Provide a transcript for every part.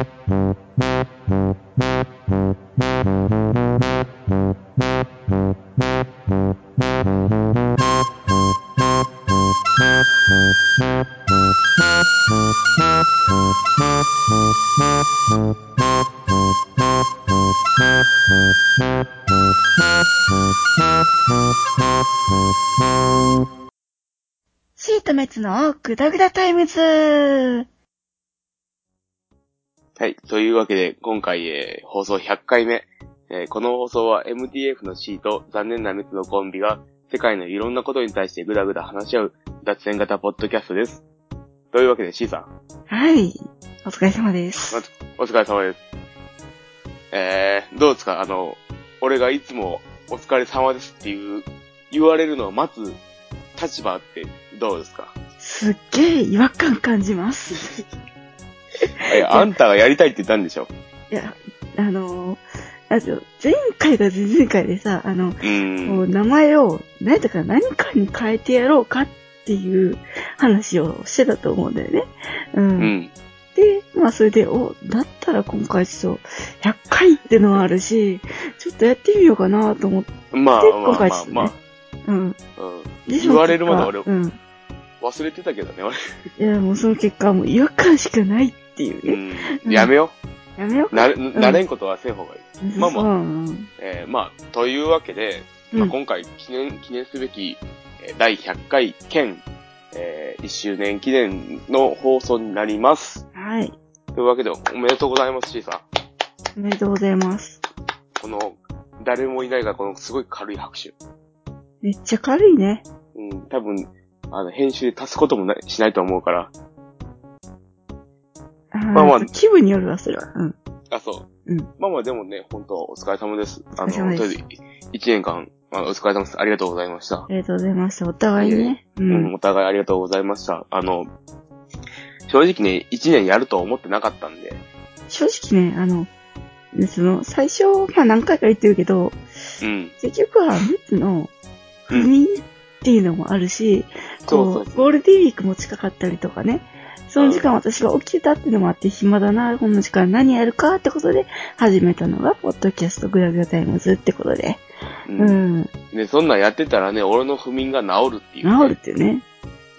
シートメツのグダグダタイムズ。はい。というわけで、今回、えー放送100回目。えーこの放送は MTF の C と残念な滅のコンビが世界のいろんなことに対してぐだぐだ話し合う脱線型ポッドキャストです。というわけで C さん、はい。お疲れ様です。お疲れ様です。えー、どうですか？あの、俺がいつもお疲れ様ですっていう、言われるのを待つ立場ってどうですか？すっげえ違和感感じます。あんたがやりたいって言ったんでしょ？いや、あのー、なんていうの前回か前々回でさ、あの。こうん名前を何とか何かに変えてやろうかっていう話をしてたと思うんだよね。うん。うん。で、まあそれで、お、だったら今回ちょっと100回ってのはあるし、ちょっとやってみようかなと思って、まあ、今回ちょっとねまあまあ。うん。うん。で言われるまで俺その結果忘れてたけどね、俺。うん。いや、もうその結果はもう違和感しかないっていううね。ん。やめよやめよう。な、なれんことはせん方がいい。う。まあまあえー、まあ、というわけで、まあ、うん今回記念、記念すべき、えー第100回兼、えー1周年記念の放送になります。はい。というわけで、おめでとうございます、C さん。おめでとうございます。この、誰もいないが、このすごい軽い拍手。めっちゃ軽いね。うん、多分、あの、編集で足すこともないしないと思うから。あまあまあ気分によるわ、それは。うん。あ、そう。うんまあまあ、でもね、本当お疲れ様です。あの、とりあえず、1年間、あのお疲れ様です。ありがとうございました。ありがとうございました。お互いにね。ううん、ん。お互いありがとうございました。あの、正直ね、1年やるとは思ってなかったんで、正直ね、あの、ねその、最初、まあ何回か言ってるけど、うん。結局は、密の不眠っていうのもあるし、こう、そうそうそうゴールデンウィークも近かったりとかね、その時間私が起きてたっていうのもあって、暇だな、この時間何やるかってことで始めたのが、ポッドキャストグラグラタイムズってことで。う。うんん。で、そんなんやってたらね、俺の不眠が治るっていう、治るってね。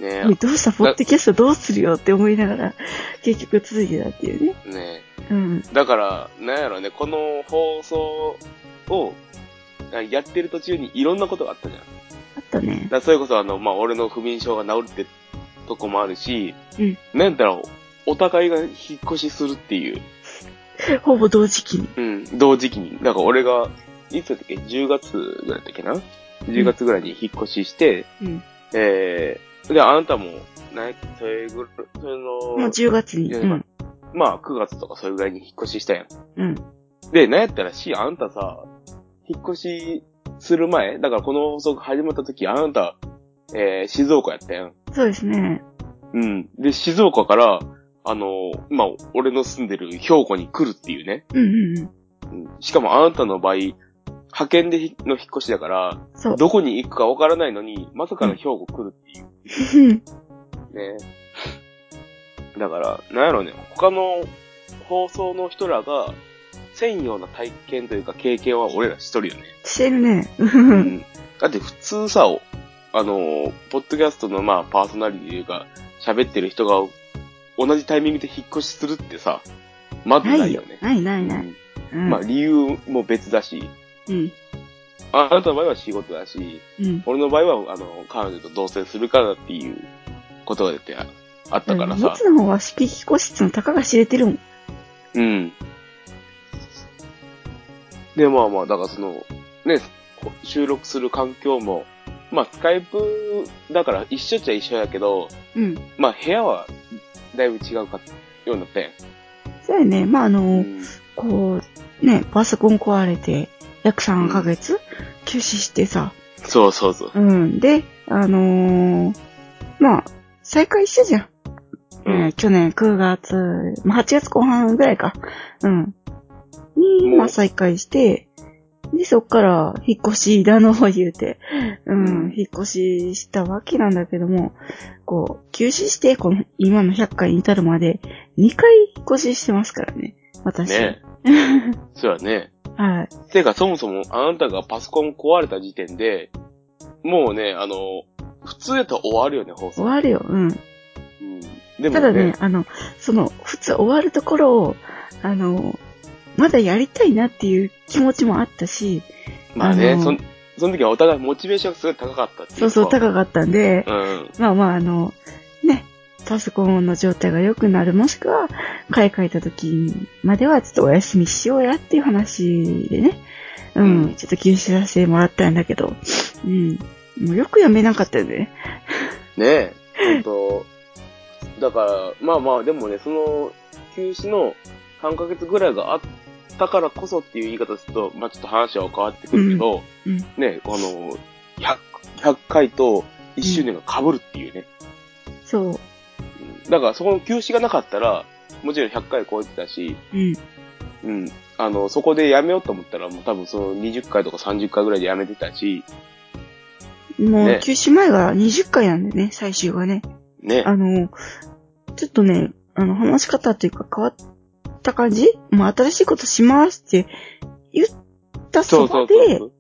ね。どうしたポッドキャストどうするよって思いながら、結局続いてたっていうね。ね。うん。だから、なんやろね、この放送を、やってる途中にいろんなことがあったじゃん。あったね。らそれこそあの、まあ、俺の不眠症が治るってとこもあるし、うんなんやったら、お互いが引っ越しするっていう。ほぼ同時期に。うん、同時期に。だから俺が、いつだったっけ ?10 月ぐらいだったっけな ?10 月ぐらいに引っ越しして、うん。えー、で、あなたも、なそれぐらい、それの、もう10月に。うん。まあ、9月とかそれぐらいに引っ越ししたやん。うん。で、なんやったらし、あんたさ、引っ越しする前、だからこの放送が始まった時、あなた、えー、静岡やったやん。そうですね。うん。で、静岡から、あの、まあ、俺の住んでる兵庫に来るっていうね。うんうんうん。うん。しかもあなたの場合、派遣でひの引っ越しだから、そう。どこに行くかわからないのに、まさかの兵庫来るっていうね。だから、なんやろね、他の放送の人らが、せんような体験というか経験は俺らしとるよね。してるね。う。うんん。だって普通さ、あの、ポッドキャストのまあパーソナリティというか、喋ってる人が同じタイミングで引っ越しするってさ、まずなないいよね。。よないないない。ううんん。まあ理由も別だし、うん。ああなたの場合は仕事だし、うん。俺の場合は、あの、彼女と同棲するからっていうことが出てあったからさ。つの方は引き越しのたかが知れてるもん。うん。で、まあまあ、だからその、ね、こ収録する環境も、まあ、スカイプだから一緒っちゃ一緒やけど、うん。まあ、部屋はだいぶ違うか、ようになったやん。そうやね。まあ、あうの、ん。こう、ね、パソコン壊れて、約3ヶ月休止してさ。そうそうそう。うん。で、あのーまあ、再開したじゃん。うんえー去年9月、まあ8月後半ぐらいか。うん。に、まあ再開して、で、そっから、引っ越しだの言うて、ううんん、引っ越ししたわけなんだけども、こう、休止して、この、今の100回に至るまで、2回引っ越ししてますからね、私。ね そうやね。はい。てか、そもそもあなたがパソコン壊れた時点で、もうね、あの、普通やったら終わるよね、放送。終わるよ、うん。うん。でもただね、、あの、その、普通終わるところを、あの、まだやりたいなっていう気持ちもあったし、まあね、あのそん、その時はお互いモチベーションがすごい高かったっていう。そうそう、か高かったんで、うん。まあまあ、あの、ね、パソコンの状態が良くなる、もしくは、買い替えた時まではちょっとお休みしようやっていう話でね、うん、うんちょっと休止させてもらったんだけど、うん、もうよくやめなかったよね。ねえ、ほんと、だから、まあまあ、でもね、その、休止の3ヶ月ぐらいがあったからこそっていう言い方すると、まあちょっと話は変わってくるけど、うん、ね、あの、100、100回と1周年が被るっていうね。そう、うんだからそこの休止がなかったら、もちろん100回超えてたし、うん、うん。あの、そこでやめようと思ったら、もう多分その20回とか30回ぐらいでやめてたし、もうね休止前が20回なんでね、最終がね。ね。あの、ちょっとね、あの、話し方っていうか変わった感じ？もう新しいことしますって言ったそばで、そうそうそう。うん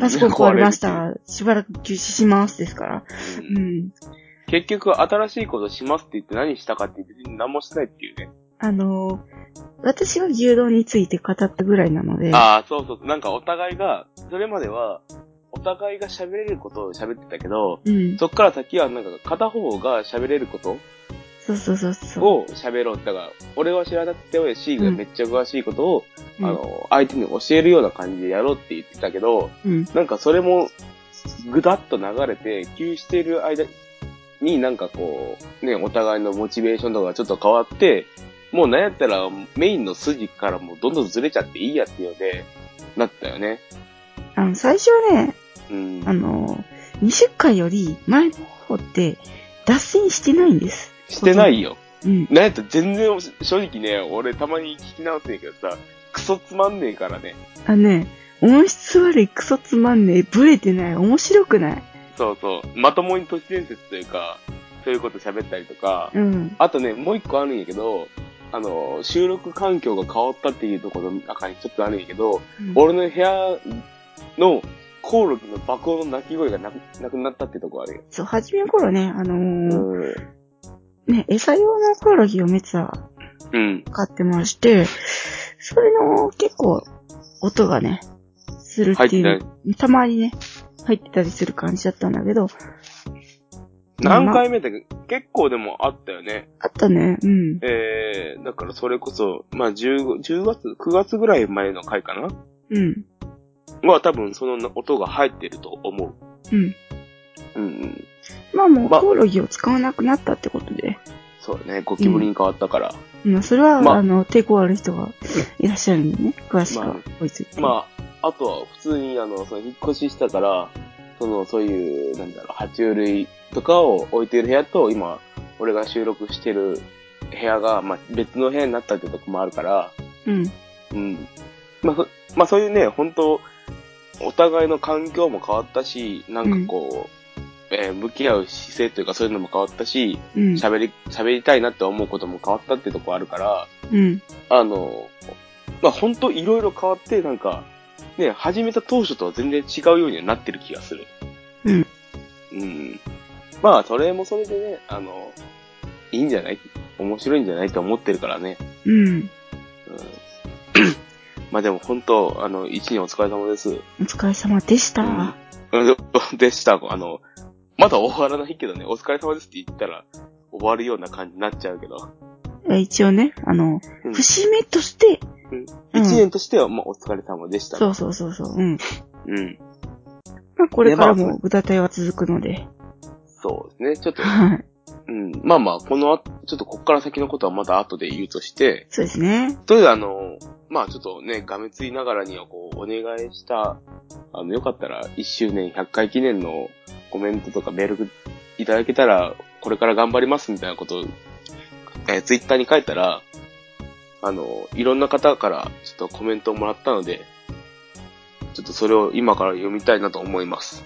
パソコン壊れまし。た。しばらく休止しますですから。うんうん。結局、新しいことしますって言って何したかって別に何もしてないっていうね。あの、私は牛丼について語ったぐらいなので、ああ、そうそうそう。なんかお互いが、それまでは、お互いが喋れることを喋ってたけど、うん。そっから先はなんか片方が喋れることそうそうそうそう。を喋ろう。だから、俺は知らなくて、C がめっちゃ詳しいことを、うんあの、相手に教えるような感じでやろうって言ってたけど、うん。なんかそれも、ぐだっと流れて、休止している間になんかこう、ね、お互いのモチベーションとかがちょっと変わって、もうなんやったらメインの筋からもうどんどんずれちゃっていいやっていうので、なったよね。あの、最初はね、うん。あの、20回より前の方って、脱線してないんです。してないよ。うん。なんやったら全然、正直ね、俺たまに聞き直すんやけどさ、クソつまんねえからね。あのね、音質悪いクソつまんねえ、ブレてない、面白くない。そうそう。まともに都市伝説というか、そういうこと喋ったりとか、うん。あとね、もう一個あるんやけど、あの、収録環境が変わったっていうところの中にちょっとあるんやけど、俺の部屋のコオロギの爆音の鳴き声がなくなくなったってとこあるよ。そう、初めの頃ね、あのーうん。ね、餌用のコオロギをめっちゃうん。買ってまして、それの結構音がね、するっていう入たまにね、入ってたりする感じだったんだけど、何回目だっけ結構でもあったよね。あったね、うん。えー、だからそれこそ、まあ10、10月、9月ぐらい前の回かな？うん。は多分その音が入ってると思う。うん。うんうん。まあもうまコオロギを使わなくなったってことで、そうだね。ゴキブリに変わったから。まあそれは、まああの、抵抗ある人がいらっしゃるんでね、詳しくはまあ追いついて。まあ、あとは普通にあの、その引っ越ししたから、その、そういう、なんだろう、爬虫類とかを置いてる部屋と、今、俺が収録してる部屋が、まあ、別の部屋になったってとこもあるから、うん。うん。まあ、そまあ、そういうね、本当お互いの環境も変わったし、なんかこう、えー向き合う姿勢というかそういうのも変わったし、うん。喋り、喋りたいなって思うことも変わったってとこあるから、うん。あの、まあ、本当いろいろ変わって、なんか、ね、始めた当初とは全然違うようにはなってる気がする。うん。うん。まあ、それもそれでね、あの、いいんじゃない？面白いんじゃないと思ってるからね。うん。うん。まあでも本当、あの、一年お疲れ様です。お疲れ様でした。うんうんでした。あの、まだ終わらないけどね、お疲れ様ですって言ったら終わるような感じになっちゃうけど。一応ね、あの、うん節目として、うんうん一年としては、まあ、お疲れ様でした。そうそうそうそう、うん。うん。まあ、これからでまあも歌隊は続くので、そうですね。ちょっと、はい。うん。まあまあ、このあ、ちょっとこっから先のことはまた後で言うとして、そうですね。とりあえずあの、まあちょっとね、がめついながらにはこう、お願いした、あの、よかったら1周年100回記念のコメントとかメールいただけたら、これから頑張りますみたいなことを、えーツイッターに書いたら、あの、いろんな方からちょっとコメントをもらったので、ちょっとそれを今から読みたいなと思います。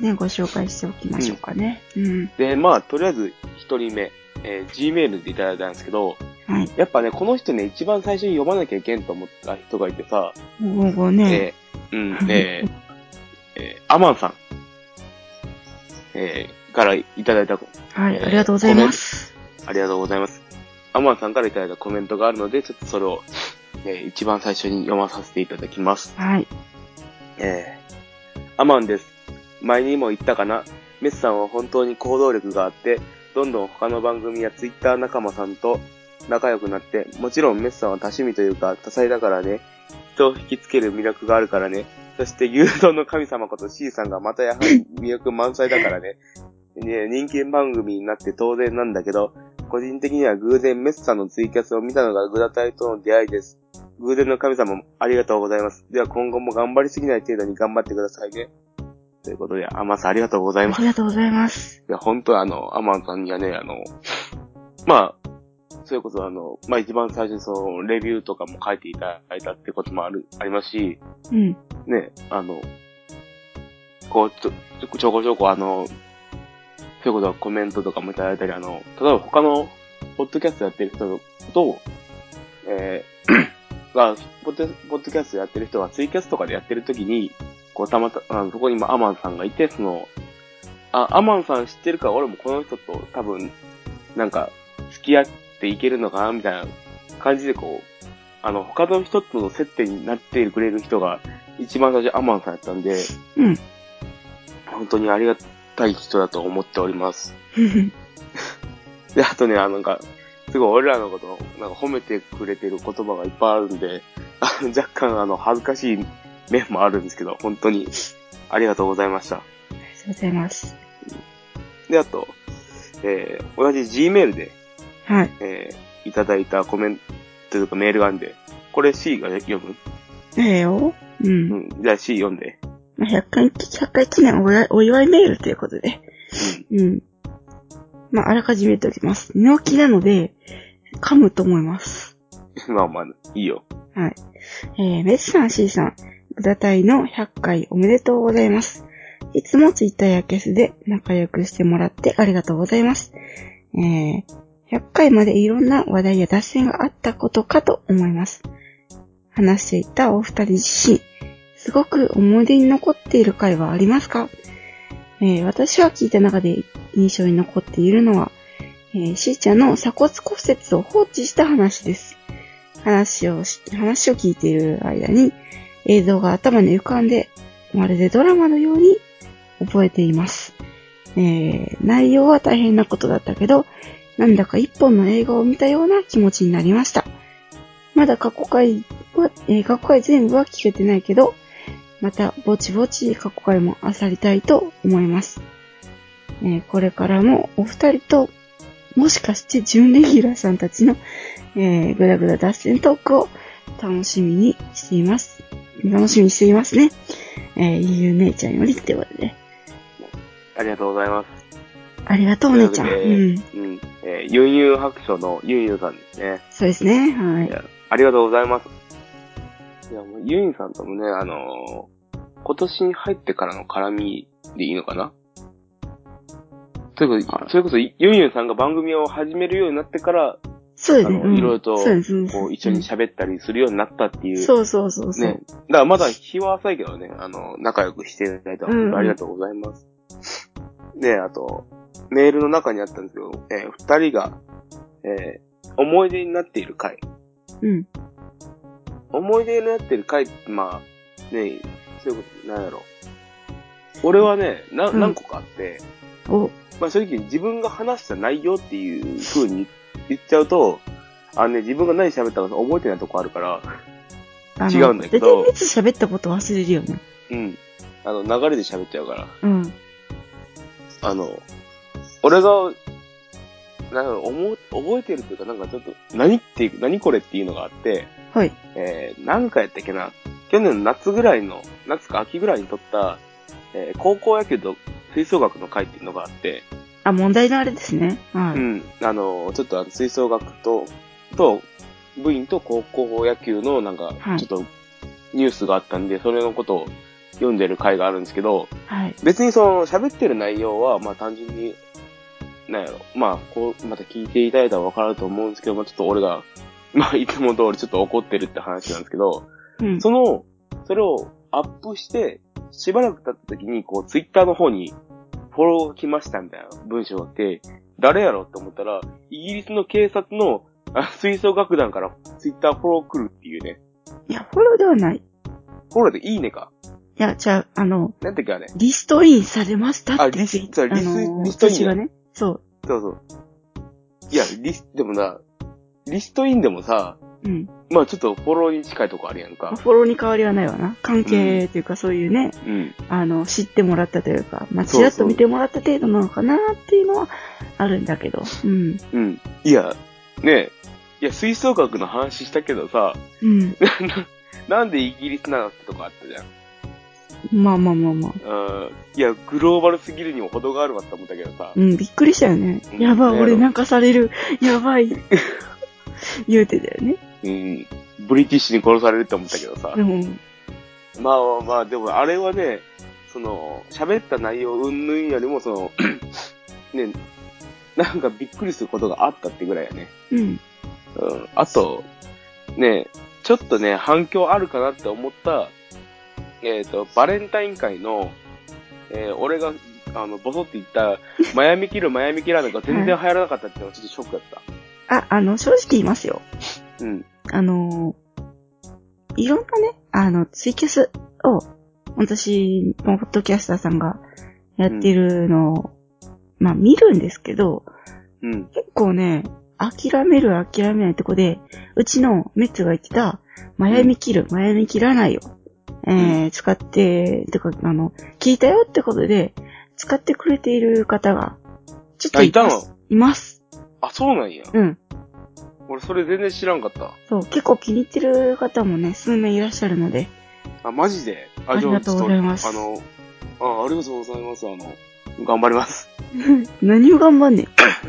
ね、ご紹介しておきましょうかね。うん。で、まあ、とりあえず一人目、えー Gmail でいただいたんですけど、はい。やっぱね、この人ね、一番最初に読まなきゃいけんと思った人がいてさ、午後ね、えーうん、えーえーアマンさん、えーからいただいた、はい、えーありがとうございます。ありがとうございます。アマンさんからいただいたコメントがあるので、ちょっとそれを、えー一番最初に読まさせていただきます。はい。えー、アマンです。前にも言ったかなメスさんは本当に行動力があって、どんどん他の番組やツイッター仲間さんと仲良くなって、もちろんメスさんは多趣味というか多彩だからね、人を引きつける魅力があるからね、そして牛丼の神様こと C さんがまたやはり魅力満載だからね、ね人気番組になって当然なんだけど、個人的には偶然メスさんのツイキャスを見たのがグダタイとの出会いです。偶然の神様もありがとうございます。では今後も頑張りすぎない程度に頑張ってくださいね。ということで、アマンさんありがとうございます。ありがとうございます。いや、本当あの、アマンさんにはね、あの、まあ、それこそあの、まあ一番最初にその、レビューとかも書いていただいたってこともある、ありますし、うん。ね、あの、こう、ちょ、ちょちょこちょこあの、そういうことはコメントとかもいただいたり、あの、例えば他の、ポッドキャストやってる人と、えー、が、ポッドポッドキャストやってる人がツイキャスとかでやってる時に、こう、たまた、あのそこにもアマンさんがいて、その、あ、アマンさん知ってるから俺もこの人と多分、なんか、付き合っていけるのかなみたいな感じでこう、あの、他の人との接点になってくれる人が、一番最初アマンさんやったんで、うん。本当にありがたい人だと思っております。で、あとね、あの、なんか、すごい俺らのことを、なんか褒めてくれてる言葉がいっぱいあるんで、あの若干あの、恥ずかしい面もあるんですけど、本当にありがとうございました。ありがとうございます。で、あと、えー、同じ Gmail で、はい。えー、いただいたコメントというかメールがあるんで、これ C が読む？ええよ。う。うんん。じゃあ C 読んで。まあ100回、100回記念お祝いメールということで。うん。まあ、あらかじめ言っておきます。寝起きなので、噛むと思います。うん。まあまあ、いいよ。はい。えー、メスさん C さん、グダタイの100回おめでとうございます。いつもツイッターやケスで仲良くしてもらってありがとうございます。えー、100回までいろんな話題や脱線があったことかと思います。話していたお二人自身、すごく思い出に残っている回はありますか？えー私は聞いた中で印象に残っているのは、えー、しーちゃんの鎖骨骨折を放置した話です。話をし、話を聞いている間に映像が頭に浮かんで、まるでドラマのように覚えています。えー、内容は大変なことだったけど、なんだか一本の映画を見たような気持ちになりました。まだ過去回は、えー過去回全部は聞けてないけど、またぼちぼち過去回も漁りたいと思います。えーこれからもお二人と、もしかして準レギュラーさんたちの、えー、ぐだぐだ脱線トークを楽しみにしています。楽しみにしていますね。えー、ゆう姉ちゃんよりってことで。ありがとうございます。ありがとう、お姉ちゃん。うというん。うん。えー、ユンユン白書のユンユンさんですね。そうですね。はいい。や、ありがとうございます。いや、もうユンユンさんともね、あのー今年に入ってからの絡みでいいのかな？それこそ、それこそ、ユンユンさんが番組を始めるようになってから、あそうですね。の、いろいろと、そうですね。こう、一緒に喋ったりするようになったっていう。そうそうそうそう。ね。だからまだ日は浅いけどね、あの、仲良くしていただいてうんうん本当ありがとうございます。で、あと、メールの中にあったんですけど、えー二人が、えー思い出になっている回。うん。思い出になっている回って、まあ、ね、そういうこと、なんやろ。俺はね、な、うん何個かあって、お、まあ正直自分が話した内容っていう風に言っちゃうと、あのね、自分が何喋ったか覚えてないとこあるから、あの違うんだけどいつ喋ったこと忘れるよね。うん。あの、流れで喋っちゃうから。うん。あの、俺が、なんか思う、覚えてるっていうか、なんかちょっと、何っていう、何これっていうのがあって、はい。えー、何回やったっけな？去年の夏ぐらいの、夏か秋ぐらいに撮った、えー高校野球と吹奏楽の会っていうのがあって、あ、問題のあれですね。はい。うん。あの、ちょっとあの吹奏楽と、と、部員と高校野球のなんかは、いちょっと、ニュースがあったんで、それのことを読んでる回があるんですけど、はい。別にその喋ってる内容は、まあ単純に、なんやろ、まあこう、また聞いていただいたらわかると思うんですけど、まあちょっと俺が、まあいつも通りちょっと怒ってるって話なんですけど、うん。その、それをアップして、しばらく経った時に、こう、ツイッターの方に、フォロー来ましたみたいな文章って、誰やろって思ったら、イギリスの警察のあ吹奏楽団からツイッターフォロー来るっていうね。いや、フォローではない。フォローでいいねか。いや、じゃあ、あの、なんていうかあれ。リストインされましたってあリスリスあのーリストインがね。そう。そうそう。いや、リス、でもな、リストインでもさ、うん。まあちょっとフォローに近いとこあるやんか。フォローに変わりはないわな。関係というかそういうね、うん。あの、知ってもらったというか、まあ、ちらっと見てもらった程度なのかなっていうのはあるんだけど。うん。うん。いや、ねえ。いや、吹奏楽の話したけどさ、うん。なんでイギリスなのってとこあったじゃん。まあまあまあまあ。うん。いや、グローバルすぎるにも程があるわって思ったけどさ。うん、びっくりしたよね。うんやばい、ね俺なんかされる。やばい。言うてたよね。うん。ブリティッシュに殺されるって思ったけどさ。でも、まあまあまあ、でもあれはね、その、喋った内容云々よりも、その、ね、なんかびっくりすることがあったってぐらいやね。うん。うん。あと、ね、ちょっとね、反響あるかなって思った、えっ、と、バレンタイン会の、えー俺が、あの、ボソって言った、マヤミキル、マヤミキラーメンが全然流行らなかったっていうのはちょっとショックだった。あ、あの、正直言いますよ。うん。あのいろんなね、あの、ツイキャスを、私のポッドキャスターさんがやってるのを、まあ見るんですけど、うん。結構ね、諦める諦めないとこで、うちのメッツが言ってた、マヤミ切る、マヤミ切らないよ。えー、使って、てか、あの、聞いたよってことで、使ってくれている方が、ちょっとあ、いたの？ます。います。あ、そうなんや。うん。俺それ全然知らんかった。そう、結構気に入ってる方もね、数名いらっしゃるので、あ、マジで？あありがとうございますじゃあちょっとあの、あ、ありがとうございます。あの、頑張ります。何を頑張んね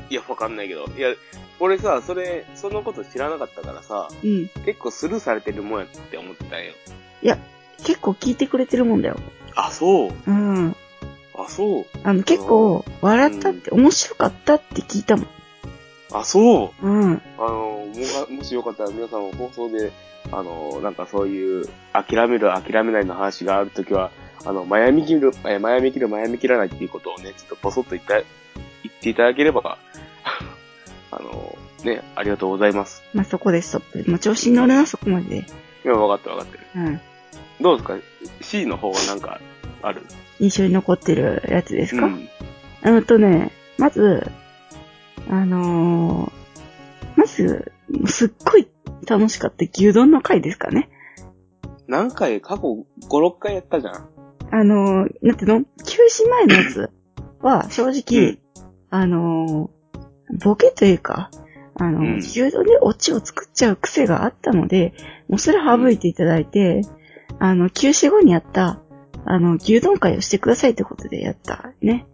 いや、わかんないけど。いや、俺さ、それ、そのこと知らなかったからさ、ん。うん。結構スルーされてるもんやって思ってたんよ。結構聞いてくれてるもんだよ。あ、そう。うん。あ、そう。あの、結構、笑ったって、面白かったって聞いたもん。あ、そう。うん。あの、もがもしよかったら皆さんも放送で、あの、なんかそういう、諦める、諦めないの話があるときは、あの、マヤミ切る、えーマヤミ切る、マヤミ切らないっていうことをね、ちょっとポソッと言った、言っていただければ、あの、ね、ありがとうございます。まあ、そこでストップ。まあ、調子に乗るな、そこまでで。いや、わかってるわかってる。うん。どうですか ?C の方はなんか、ある？印象に残ってるやつですか、うん。うんとね、まず、あのー、まず、すっごい楽しかった牛丼の回ですかね。何回、過去5、6回やったじゃん。あのー、なんていうの？休止前のやつは、正直、うんあのー、ボケというか、あのー、うん牛丼でオチを作っちゃう癖があったので、もうそれ省いていただいて、あの、休止後にやった、あの、牛丼会をしてくださいってことでやった、ね。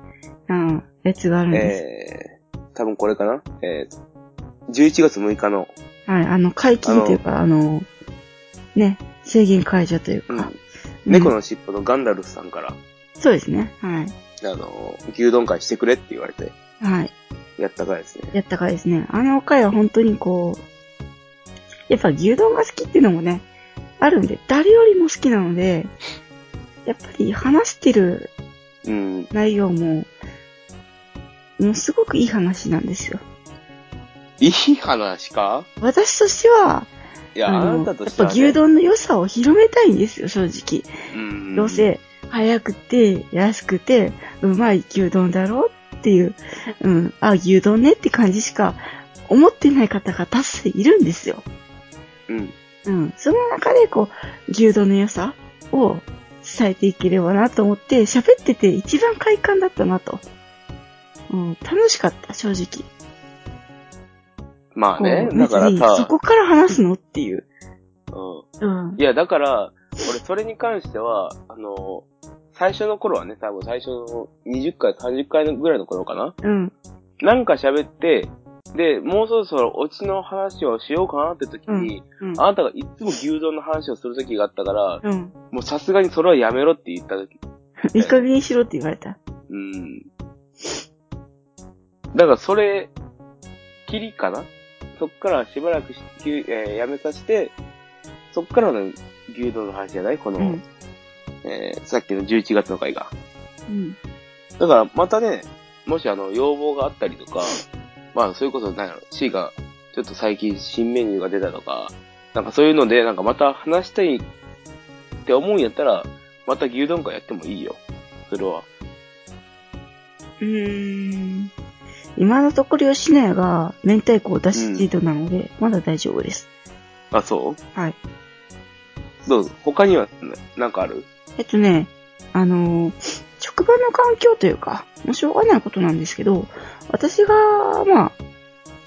うん、やつがあるんです。えー、多分これかな？えー、11月6日の、はい、あの、解禁というか、あの、ね、制限解除というか、うん、うん猫の尻尾のガンダルフさんから、そうですね。はい。あの、牛丼会してくれって言われて、はい。やった回ですね。やったかですね。あの回は本当にこう、やっぱ牛丼が好きっていうのもね、あるんで、誰よりも好きなので、やっぱり話してるうん。内容も、もうすごくいい話なんですよ。いい話か？私としては、いや、あのなたとしては、やっぱ牛丼の良さを広めたいんですよ、正直。うん。どうせ、早くて、安くて、うまい牛丼だろうっていう、うん、あ、牛丼ねって感じしか思ってない方が多数いるんですよ。うん。うん。その中で、こう、牛丼の良さを伝えていければなと思って、喋ってて一番快感だったなと。うん、楽しかった、正直。まあね、だから別にそさ、こから話すの？っていう。ううんん。い。や、だから、俺それに関しては、あの、最初の頃はね、多分最初の20回、30回ぐらいの頃かな？うん。なんか喋って、で、もうそろそろオチの話をしようかなって時に、うん。あなたがいつも牛丼の話をする時があったから、うん。もうさすがにそれはやめろって言った時。いい加減にしろって言われた。うん。だからそれ、きりかな？そっからしばらくし、えーやめさせて、そっからの牛丼の話じゃない？この、うん。えーさっきの11月の回が。うん。だからまたね、もしあの、要望があったりとか、まあ、それこそ、なんやろ、C が、ちょっと最近新メニューが出たとか、なんかそういうので、なんかまた話したいって思うんやったら、また牛丼会やってもいいよ。それは。うーん。今のところ吉野家が明太子を出し程度なので、まだ大丈夫です。あ、そう？はい。どう？ぞ。他には、ななんかある？えっとね、あのー職場の環境というか、もうしょうがないことなんですけど、私が、まあ、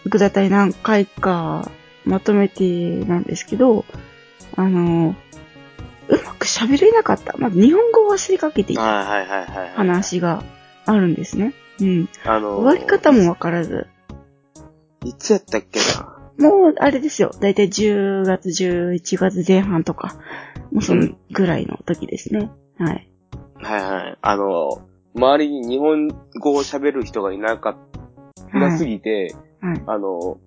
具体体何回かまとめてなんですけど、あのーうまく喋れなかった。まず日本語を忘れかけていたはいはい、はい。話があるんですね。うん。あのー、終わり方もわからず。いつやったっけな？もう、あれですよ。だいたい10月、11月前半とか、もうそのぐらいの時ですね。はい。はいはい。あのー、周りに日本語を喋る人がいなかった、いなすぎて、はい。あの、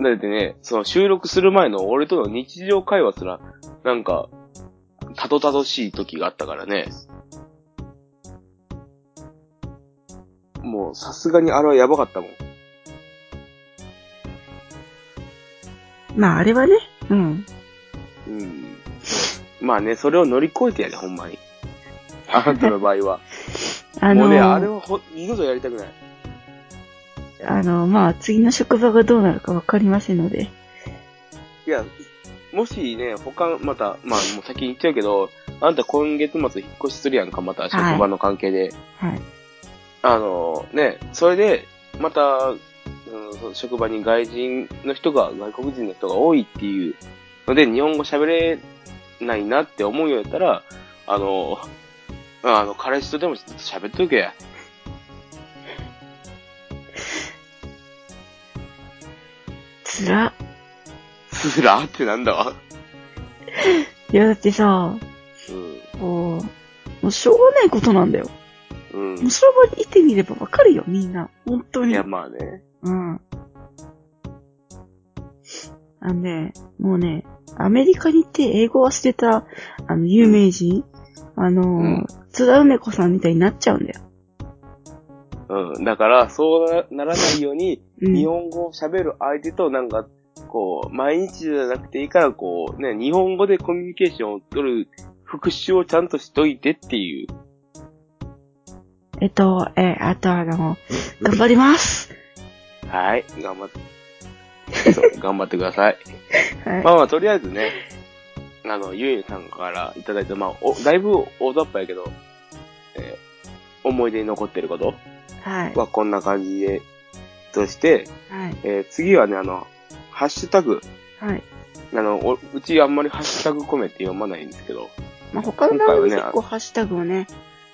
だってね、その収録する前の俺との日常会話すら、なんか、たどたどしい時があったからね。もう、さすがにあれはやばかったもん。まあ、あれはね、うん。うん。まあね、それを乗り越えてやで、ほんまに。あなたの場合は。あのもうね、あれはほ、二度とやりたくない。あの、まあ、次の職場がどうなるかわかりませんので。いや、もしね、他、また、まあもう先に言っちゃうけど、あんた今月末引っ越しするやんか、また職場の関係で。はい。あの、ね、それで、また、うん職場に外人の人が、外国人の人が多いっていうので、日本語喋れないなって思うようやったら、あの、あの、彼氏とでもちょっと喋っとけや。つら。つらってなんだわ。いや、だってさ、うこう、もうしょうがないことなんだよ。ん。うんもう。その場にいてみればわかるよ、みんな。本当に。いや、まあね。うん。あのね、もうね、アメリカに行って英語忘れた、あの、有名人、あの、ん津田梅子さんみたいになっちゃうんだよ。うん。だから、そうなならないように、うん。日本語を喋る相手となんか、こう、毎日じゃなくていいから、こう、ね、日本語でコミュニケーションを取る復習をちゃんとしといてっていう。えっと、えーあとあの、頑張ります。はい。頑張って。そう、頑張ってください。はい。まあまあ、とりあえずね、あの、ゆいさんからいただいた、まあ、お、だいぶ大雑把やけど、えー思い出に残ってることはい。はこんな感じで、として、はい。えー次はね、あの、ハッシュタグ、はい。あの、おうちあんまりハッシュタグコメって読まないんですけど、まあ、他の番組今回はね結構ハッシュタグをね、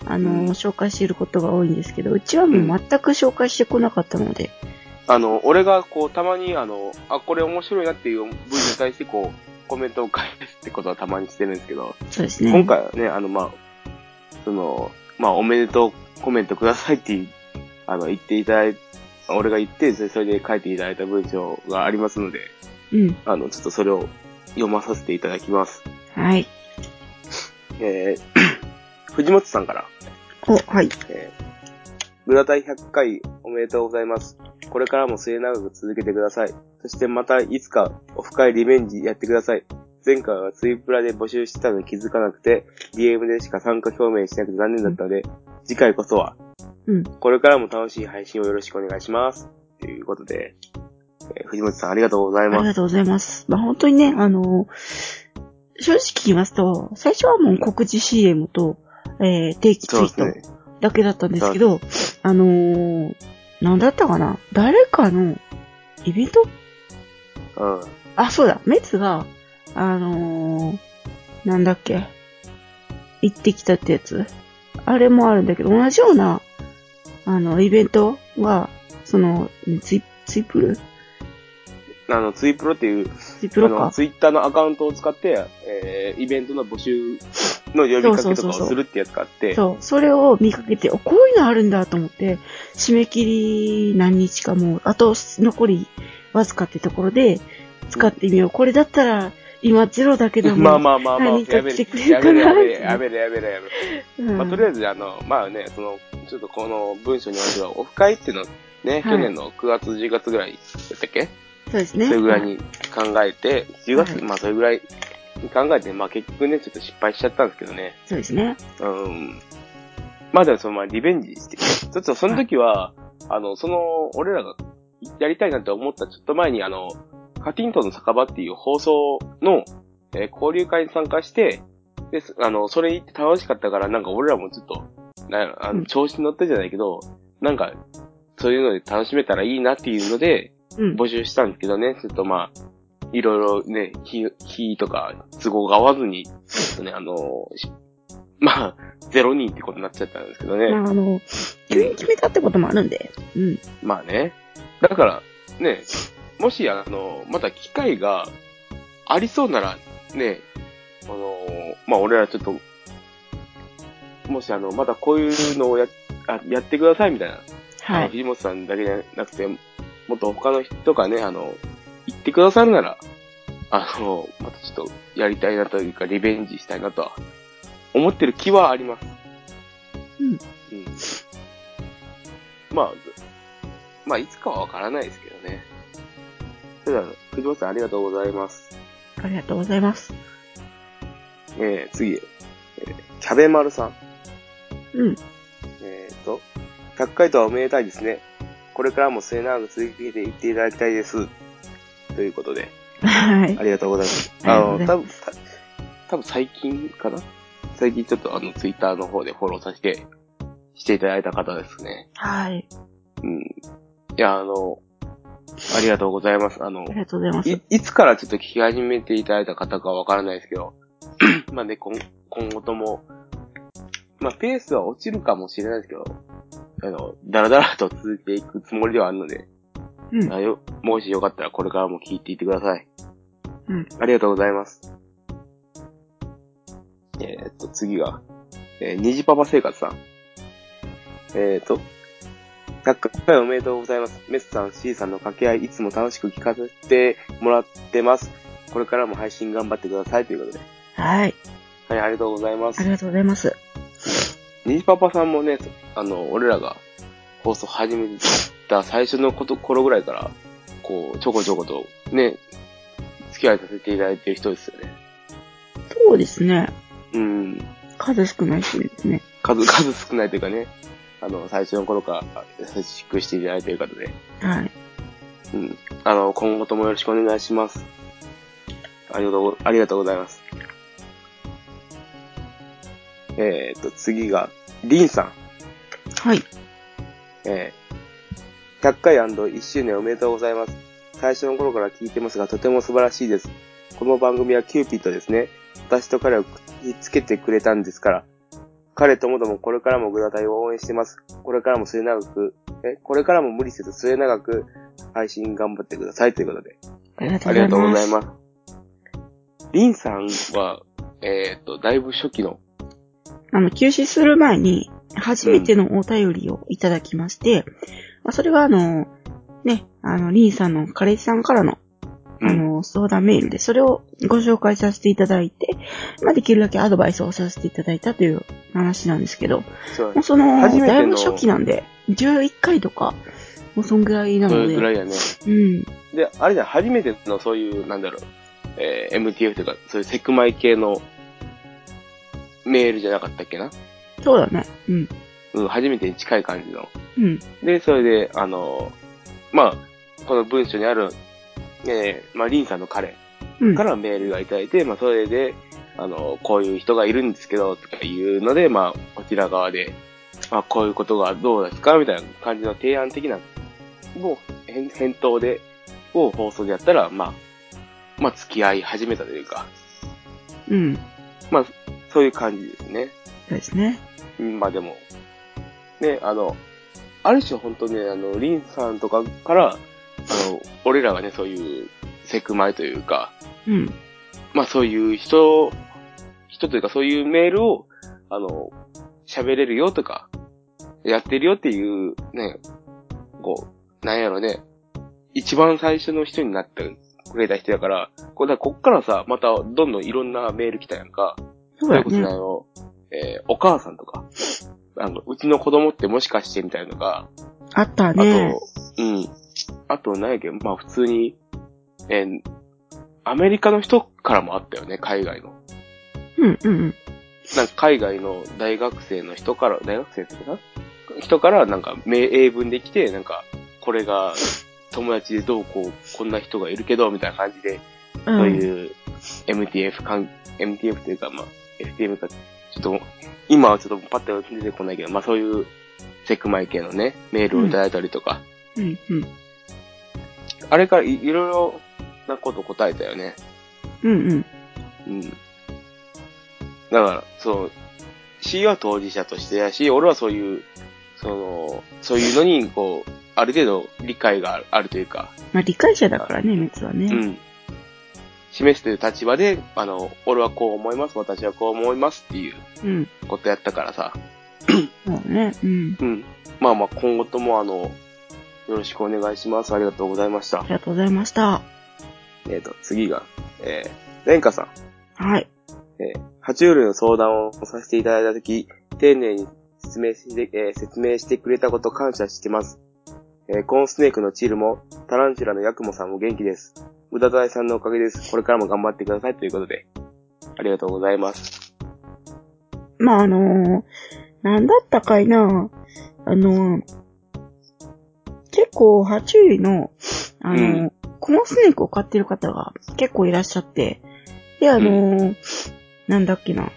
あの、うん紹介していることが多いんですけど、うちはもう全く紹介してこなかったので、あの、俺がこう、たまにあの、あ、これ面白いなっていう部位に対してこう、コメントを返すってことはたまにしてるんですけど、そうですね。今回はね、あの、まあ、その、まあ、おめでとうコメントくださいっていう、あの、言っていただい俺が言って、それそれで書いていただいた文章がありますので、うん。あの、ちょっとそれを読まさせていただきます。はい。えー、藤本さんから、お、はい。えー、グラタイ100回おめでとうございます。これからも末永く続けてください。そしてまたいつかオフ会リベンジやってください。前回はツイプラで募集してたのに気づかなくて、DM でしか参加表明しなくて残念だったので、次回こそは、うん。これからも楽しい配信をよろしくお願いします。ということで、えー藤本さんありがとうございます。ありがとうございます。まあ、本当にね、あの、正直言いますと、最初はもう告知 CM と、えー、定期ツイート。だけだったんですけど、あのー、なんだったかな？誰かのイベント？うん。あ、そうだ、メツが、あのー、なんだっけ？行ってきたってやつ？あれもあるんだけど、同じような、あの、イベントは、その、ツイツイプル？あの、ツイプロっていう、ツイプロか。ツイッターのアカウントを使って、えー、イベントの募集の呼びかけとかをするってやつがあって、そう。それを見かけて、お、こういうのあるんだと思って、締め切り何日かもう、あと残りわずかってところで、使ってみよう。これだったら、今ゼロだけども。まあまあまあまあ、何かやめ来てくれやめるかなるやめるやめるやめるやめる。うんまあ、とりあえず、あの、まあね、その、ちょっとこの文章においては、オフ会っていうのね、去年の9月、10月ぐらいだったっけ？そうですね。それぐらいに考えて、10月、はいまあそれぐらいに考えて、まあ結局ね、ちょっと失敗しちゃったんですけどね。そうですね。うん。まあでもそのまあリベンジして、ちょっとその時は、あの、その、俺らがやりたいなって思ったちょっと前にあの、カティントンの酒場っていう放送の、えー交流会に参加して、で、すあの、それ行って楽しかったから、なんか俺らもちょっと、なあの、うん調子に乗ったじゃないけど、なんか、そういうので楽しめたらいいなっていうので、うん。募集したんですけどね、ちょっとまあ、いろいろね、日、日とか都合が合わずに、ちょっとね、あの、し まあ、ゼロ人ってことになっちゃったんですけどね。まあ、あの、急に決めたってこともあるんで。うん。まあね。だから、ね、もしあの、また機会がありそうなら、ね、あの、まあ俺らちょっと、もしあの、またこういうのをや、あやってくださいみたいな。はい。藤本さんだけじゃなくて、もっと他の人がね、あの、言ってくださるなら、あの、またちょっとやりたいなというか、リベンジしたいなとは、思ってる気はあります。うん。うん。まあ、まあ、いつかはわからないですけどね。それでは、藤本さんありがとうございます。ありがとうございます。えー、次、えー、キャベマルさん。うん。えーと、100回とはおめでたいですね。これからも末永く続けていっていただきたいです。ということで、はいあ。りがとうございます。あの、がとうござい多分、た多分最近かな？最近ちょっとあの、ツイッターの方でフォローさせて、していただいた方ですね。はい。うん。いや、あの、ありがとうございます。あのあ、りがとうございますい。いつからちょっと聞き始めていただいた方かわからないですけど、まあね、今今後とも、まあペースは落ちるかもしれないですけど、あの、だらだらと続けていくつもりではあるので、うん。あよもしよかったらこれからも聞いていってください。うん。ありがとうございます。えーっと、次が、えー、虹パパ生活さん。えーっと、100回おめでとうございます。メスさん、C さんの掛け合い、いつも楽しく聞かせてもらってます。これからも配信頑張ってください。ということで。はい。はい、ありがとうございますあり。がとうございます。虹パパさんもね、あの、俺らが放送始めた最初のこと、頃ぐらいから、こう、ちょこちょこと、ね、付き合いさせていただいてる人ですよね。そうですね。うん。数少ない人ですね。数、数少ないというかね、あの、最初の頃から優しくしていただいている方で、はい。うん。あの、今後ともよろしくお願いします。ありがとうご、ありがとうございます。えーっと、次が、リンさん。はい。えー、100回 &1 周年おめでとうございます。最初の頃から聞いてますが、とても素晴らしいです。この番組はキューピットですね。私と彼をくっつけてくれたんですから。彼ともどもこれからもグラタイを応援してます。これからも末永く、え、これからも無理せず末永く配信頑張ってくださいということで。ありがとううございます。リンさんは、えーっと、だいぶ初期の、す。あの、休止する前に、初めてのお便りをいただきまして、まあ、それはあの、ね、あの、リンさんの彼氏さんからの、うんあの、相談メールで、それをご紹介させていただいて、まあ、できるだけアドバイスをさせていただいたという話なんですけど、そうもうその、初めてのだいぶ初期なんで、11回とか、もうそんぐらいなそので、れぐらいやね。うん。で、あれじゃん、初めてのそういう、なんだろう、えー MTF というか、そういうセクマイ系のメールじゃなかったっけな？そうだね。うん。うん、初めてに近い感じの。うん。で、それで、あの、まあ、この文章にある、えー、まあ、リンさんの彼うん。からメールがいただいて、まあ、それで、あの、こういう人がいるんですけど、とかいうので、まあ、こちら側で、まあ、こういうことがどうですか？みたいな感じの提案的な、もう、返返答で、を放送でやったら、まあ、まあ、付き合い始めたというか、うん。まあ、そういう感じですね。そうですね。うんまあでも、ね、あの、ある種本当ね、あの、リンさんとかから、の、俺らがね、そういう、セクマイというか、うん。まあそういう人、人というかそういうメールを、あの、喋れるよとか、やってるよっていう、ね、こう、なんやろね、一番最初の人になってくれた人やから、これだからこっからさ、またどんどんいろんなメール来たやんか。そうやそれこそね、あね。の、えーお母さんとか、あの、うちの子供ってもしかしてみたいなのが、あったあと、ね。うん。あと、何やっけ、まあ普通に、えーアメリカの人からもあったよね、海外の。うん、うん、うん。なんか海外の大学生の人から、大学生ってかな？人からなんか名英文で来て、なんか、これが友達でどうこう、こんな人がいるけど、みたいな感じで、うん。そういう MTF かん、MTF というか、まあ、FTM か、ちょっと、今はちょっとパッと出てこないけど、まあそういうセクマイ系のね、メールをいただいたりとか、うん、うん。あれからいいろいろなこと答えたよね。うん、うん。うん。だから、そう、C は当事者としてやし、俺はそういう、その、そういうのに、こう、ある程度理解があるというか、まあ、理解者だからね、メツはね。うん。示すという立場で、あの、俺はこう思います、私はこう思いますっていううん。ことやったからさ、そうね。うん。うん。まあまあ、今後ともあの、よろしくお願いします。ありがとうございましたあり。がとうございました。えっ、と、次が、えー、レンカさん。はい。えー、爬虫類の相談をさせていただいたとき、丁寧に説明して、えー説明してくれたこと感謝してます。えーコーンスネークのチルも、タランチュラのヤクモさんも元気です。うだたいさんのおかげです。これからも頑張ってくださいということで、ありがとうございます。まあ、あのー、なんだったかいな。あのー、結構、爬虫類の、あのー、うん。コモスネークを飼ってる方が結構いらっしゃって、で、あのー、なんだっけな、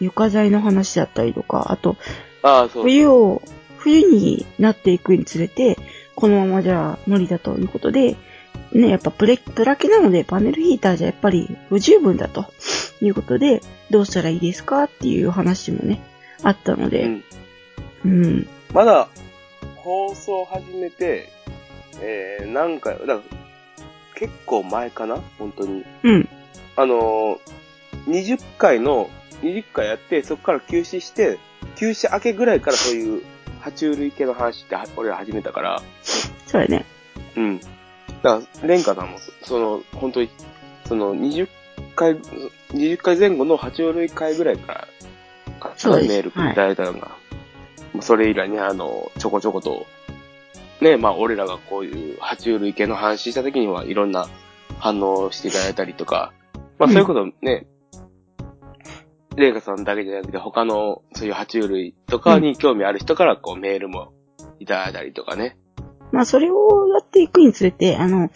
床材の話だったりとか、あと、ああ、そう。冬を、冬になっていくにつれて、このままじゃ無理だということで、ね、やっぱプレ、プラケなのでパネルヒーターじゃやっぱり不十分だということで、どうしたらいいですかっていう話もね、あったので、うん。うん。まだ、放送始めて、えー、なんか、だ結構前かな？本当に。うん。あのー、20回の、20回やって、そこから休止して、休止明けぐらいからそういう、爬虫類系の話っては俺ら始めたから、そうやね。うん。だから、レンカさんも、その、本当に、その、20回、20回前後の爬虫類回ぐらいから、かそうです。メールいただいたのが、まあそれ以来ね、あの、ちょこちょこと、ね、まあ、俺らがこういう爬虫類系の話した時には、いろんな反応をしていただいたりとか、まあ、そういうことね、レイカさんだけじゃなくて、他の、そういう爬虫類とかに興味ある人から、こう、メールもいただいたりとかね。まあ、それをやっていくにつれて、あの、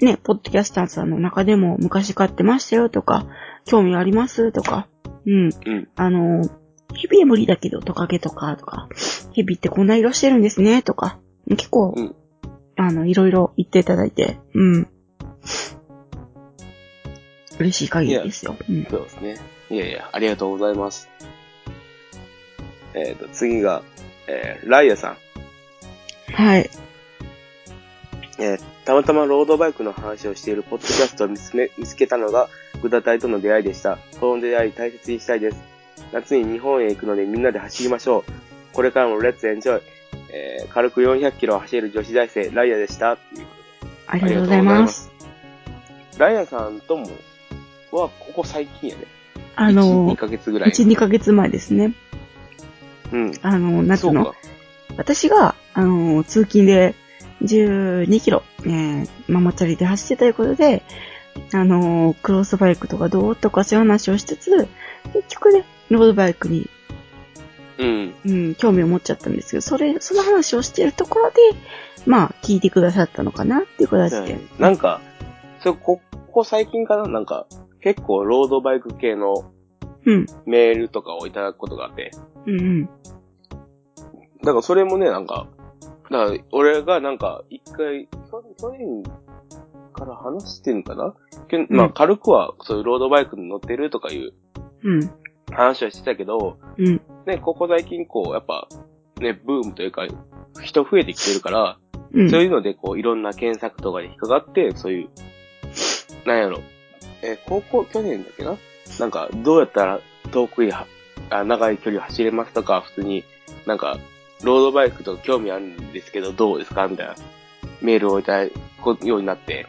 ね、ポッドキャスターさんの中でも昔飼ってましたよとか、興味ありますとか、うん。うん。あの、ヘビは無理だけどトカゲとか、とか、ヘビってこんな色してるんですね、とか、結構、うんあの、いろいろ言っていただいて、うん。嬉しい限りですよ。うん。そうですね。いやいや、ありがとうございます。えっ、と、次が、えー、ライアさん。はい。えーたまたまロードバイクの話をしているポッドキャストを見つめ見つけたのが、グダタイとの出会いでした。その出会い大切にしたいです。夏に日本へ行くのでみんなで走りましょう。これからも Let's enjoy。えー軽く400キロを走る女子大生、ライアでした。っていうありがとうございます。ライアさんとも、は、ここ最近やね。あの1、2、ヶ月ぐらい。1、2ヶ月前ですね。うん。あの、夏の。私が、あの、通勤で12キロ、えー、ママチャリで走ってたいうことで、あの、クロスバイクとかどうとかそういう話をしつつ、結局ね、ロードバイクに、うん。うん、興味を持っちゃったんですけど、それ、その話をしてるところで、まあ、聞いてくださったのかなっていう形で。なんか、それこ、ここ最近かな？なんか、結構ロードバイク系のうん、メールとかをいただくことがあって。うん、うん。だからそれもね、なんか、だから俺がなんか、一回、去去年から話してんかな、けんまあうん。軽くはそういうロードバイクに乗ってるとかいううん、話はしてたけど、うん、ね、ここ最近こう、やっぱ、ね、ブームというか、人増えてきてるから、うん。そういうので、こう、いろんな検索とかで引っかかって、そういう、なんやろ。えー高校、去年だっけな？なんか、どうやったら遠くへは、あ長い距離を走れますとか、普通に、なんか、ロードバイクとか興味あるんですけど、どうですかみたいな、メールをいただくようになって。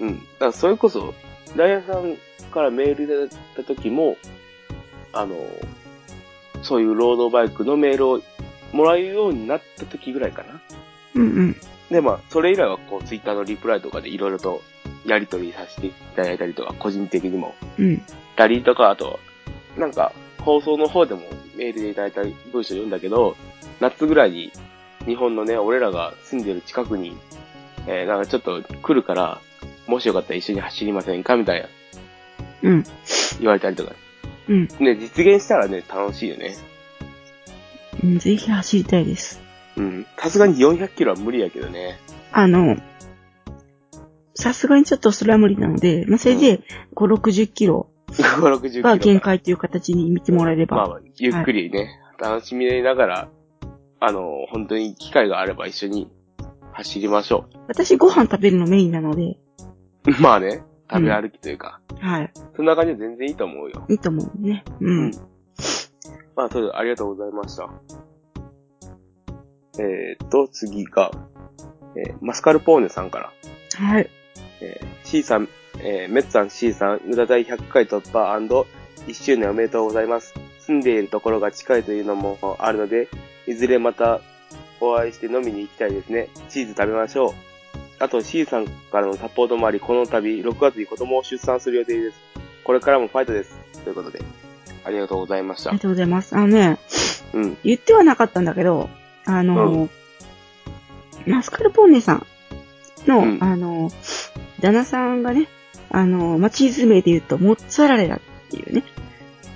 うん。だから、それこそ、ダイヤさんからメールいただいた時も、あの、そういうロードバイクのメールをもらえるようになった時ぐらいかな。うんうん。で、まあ、それ以来は、こう、ツイッターのリプライとかでいろいろとやりとりさせていただいたりとか、個人的にも、うん。たりとか、あと、なんか、放送の方でもメールでいただいた文章読んだけど、夏ぐらいに、日本のね、俺らが住んでる近くに、えー、なんかちょっと来るから、もしよかったら一緒に走りませんか？みたいなうん。言われたりとか。うん。ね、実現したらね、楽しいよね。うん。ぜひ走りたいです。うん。さすがに400キロは無理やけどね。あの、さすがにちょっとそれは無理なので、まあ、それで、5、60キロ5、60キロか。が限界という形に見てもらえれば。まあまあ、ゆっくりね、楽しみながら、あの、本当に機会があれば一緒に走りましょ私ご飯食べるのメインなので、う。まあね、食べ歩きというか、はい。そんな感じで全然いいと思うよ。いいと思うね。うん。まあ、とりあえずありがとうございました。えーっと、次が、えーマスカルポーネさんから、はい。えー C さん、えーメッツさん C さん、無駄第100回突破 &1 周年おめでとうございます。住んでいるところが近いというのもあるので、いずれまたお会いして飲みに行きたいですね。チーズ食べましょう。あと C さんからのサポートもあり、この度6月に子供を出産する予定です。これからもファイトです。ということで、ありがとうございましたありが。とうございます。あのね、うん。言ってはなかったんだけど、あの、マスカルポーネさんの、うんあの、旦那さんがね、あの、まあ、チーズ名で言うと、モッツァラレラっていうね、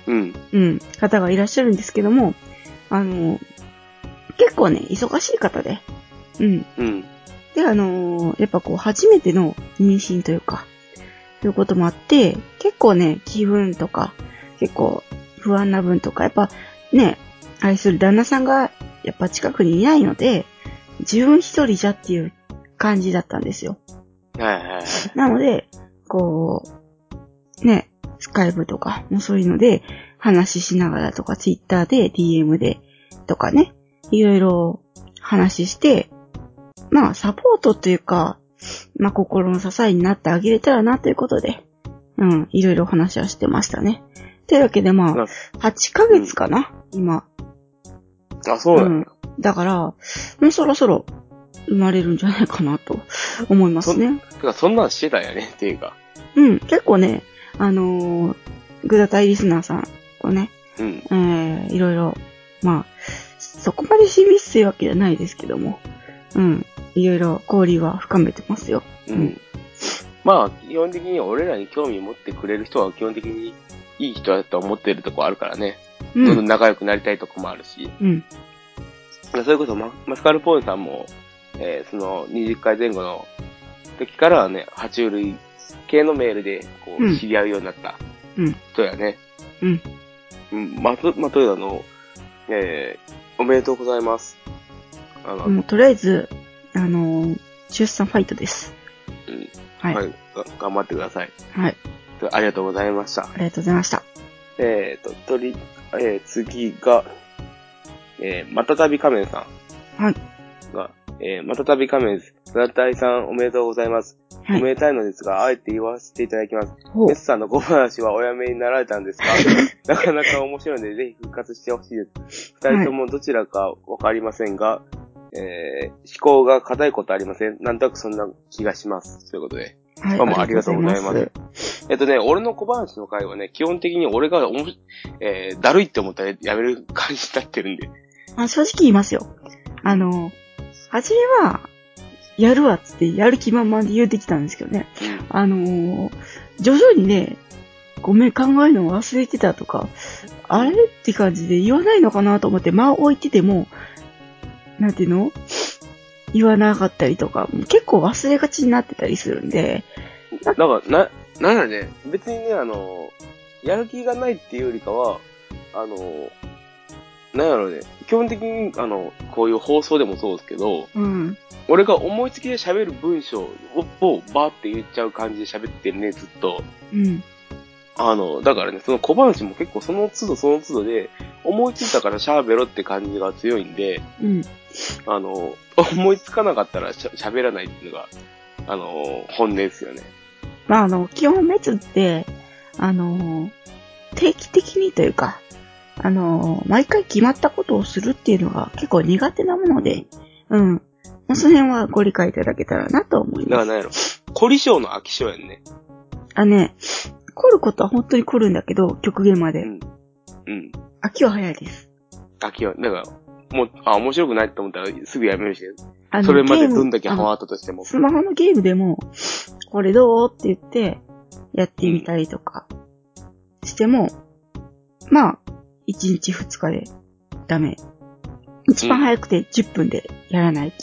うん。うん、方がいらっしゃるんですけども、あの、結構ね、忙しい方で、うん。うん。で、あのやっぱこう、初めての妊娠というか、ということもあって、結構ね、気分とか、結構不安な分とか、やっぱね、愛する旦那さんが、やっぱ近くにいないので、自分一人じゃっていう感じだったんですよ。はいはいはい。なので、こう、ね、スカイプとか、もうそういうので、話しながらとか、ツイッターで、DM で、とかね、いろいろ話して、まあ、サポートというか、まあ、心の支えになってあげれたらなということで、うん、いろいろ話はしてましたね。というわけで、まなあ、8ヶ月かな、今。あ、そうなだ。うんん。だから、もうそろそろ生まれるんじゃないかなと思いますね。てか、そんなんしてたんやね、っていうか。うん、結構ね、あのー、グダタイリスナーさんとね、うん。えー、いろいろ、まあ、そこまで親密性わけじゃないですけども、うん、いろいろ交流は深めてますよ。ううんん。まあ、基本的に俺らに興味持ってくれる人は基本的にいい人だと思ってるとこあるからね。うどんどんん、仲良くなりたいとこもあるし。うん、それこそママスカルポーンさんも、えーその20回前後の時からはね、爬虫類系のメールで、こう、うん知り合うようになったうん、人やね。うん。うん、まと、まというあの、えーおめでとうございます。あの、もうとりあえず、あのー出産ファイトです。うんはい。はい、が頑張ってください。はい。ありがとうございました。ありがとうございました。えーと、とり、えー次が、えーまたたび仮面さん。はい。が、えーまたたび仮面です。村田さんおめでとうございます。はい。おめでたいのですが、あえて言わせていただきます。メスさんの小話はおやめになられたんですか？なかなか面白いので、ぜひ復活してほしいです。二人ともどちらかわかりませんが、えー、思考が硬いことありません。なんとなくそんな気がします。ということで。はい。どうもありがとうございますえっとね、俺の小話の回はね、基本的に俺がおもし、えー、だるいって思ったらやめる感じになってるんで。まあ、正直言いますよ。あの、初めは、やるわっつって、やる気満々で言うてきたんですけどね。あのー徐々にね、ごめん、考えるの忘れてたとか、あれって感じで言わないのかなと思って、間を置いてても、なんていうの？言わなかったりとか、結構忘れがちになってたりするんで、だから、な、なんだね、別にね、あの、やる気がないっていうよりかは、あの、なんやろうね。基本的に、あの、こういう放送でもそうですけど、うん。俺が思いつきで喋る文章を、をバーって言っちゃう感じで喋ってるね、ずっと。うん。あの、だからね、その小話も結構その都度その都度で、思いついたから喋ろって感じが強いんで、うん。あの、思いつかなかったらしゃ喋らないっていうのが、あの、本音ですよね。まあ、あの、基本滅って、あの、定期的にというか、あの、毎回決まったことをするっていうのが結構苦手なもので、うん。まあその辺はご理解いただけたらなと思います。だからなんやろ。凝り性の飽き性やんね。あね、来ることは本当に来るんだけど、極限まで。うん。うん。飽きは早いです。飽きは、だから、もう、あ、面白くないって思ったらすぐやめるし、あのそれまでどんだけハあのマったとしても。スマホのゲームでも、これどうって言って、やってみたりとか、しても、まあ、1日2日でダメ。一番早くて10分でやらない。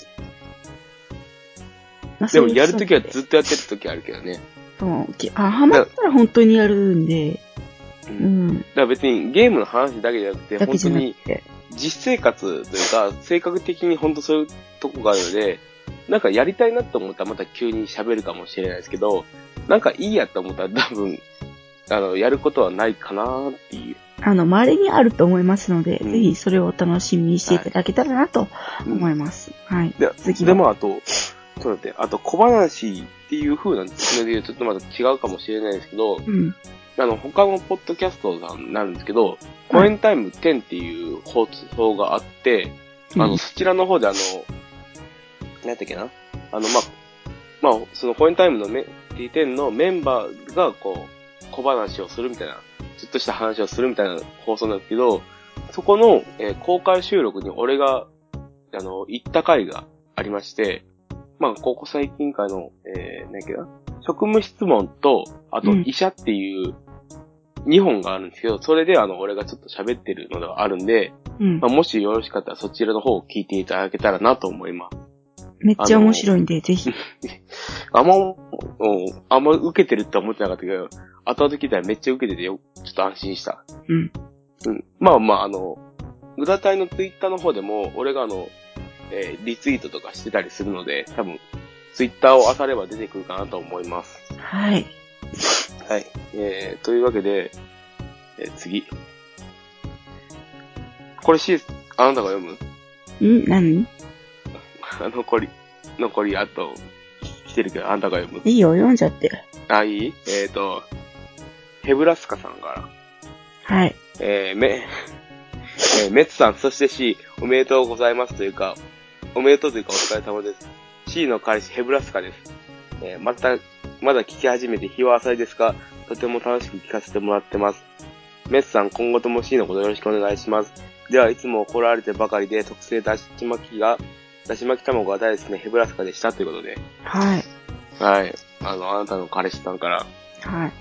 まあでもやるときはずっとやってるときあるけどね。そうきあ、ハマったら本当にやるんで、う。うんん。だから別にゲームの話だけじゃなくて、本当にて。実生活というか、性格的に本当そういうとこがあるので、なんかやりたいなと思ったらまた急に喋るかもしれないですけど、なんかいいやと思ったら多分、あの、やることはないかなっていう。あの、稀にあると思いますので、うんぜひそれをお楽しみにしていただけたらなと思います。はい。で、次はでもあと、ちょっと待って、あと小話っていう風なので言うとちょっとまた違うかもしれないですけど、うん。あの、他のポッドキャストさんになるんですけど、コエンタイム10っていう放送があって、あの、うんそちらの方であの、何やったっけな？あの、まあ、まあ、そのコエンタイムのメ T10 のメンバーが、こう、小話をするみたいな、ちょっとした話をするみたいな放送なんですけど、そこの、えー公開収録に俺が、あの、行った回がありまして、まあ、ここ最近回の、えー、何やっけな職務質問と、あとうん医者っていう、2本があるんですけど、それであの、俺がちょっと喋ってるのがあるんで、うんまあ、。もしよろしかったらそちらの方を聞いていただけたらなと思います。めっちゃ面白いんで、ぜひ。あんま、うんあんま受けてるって思ってなかったけど、後々聞いたらめっちゃ受けててよ、ちょっと安心した。うん。うん。まあまあ、あの、グダタイのツイッターの方でも、俺があの、えーリツイートとかしてたりするので、多分、ツイッターを漁れば出てくるかなと思います。はい。はい。えー、というわけで、えー次。これシーズあなたが読む？ん？何？あ残り、残りあと、来てるけど、あんたが読む？いいよ、読んじゃって。あ、いい？えっ、ー、と、ヘブラスカさんから、はい。えー、め、えー、メッツさん、そして C、おめでとうございますというか、おめでとうというかお疲れ様です。C の彼氏、ヘブラスカです。えー、また、まだ聞き始めて日は浅いですが、とても楽しく聞かせてもらってます。メッツさん、今後とも C のことよろしくお願いします。では、いつも怒られてばかりで、特製だし巻きが、だし巻き卵が大好きなヘブラスカでしたということで、はい。はい。あの、あなたの彼氏さんから、はい。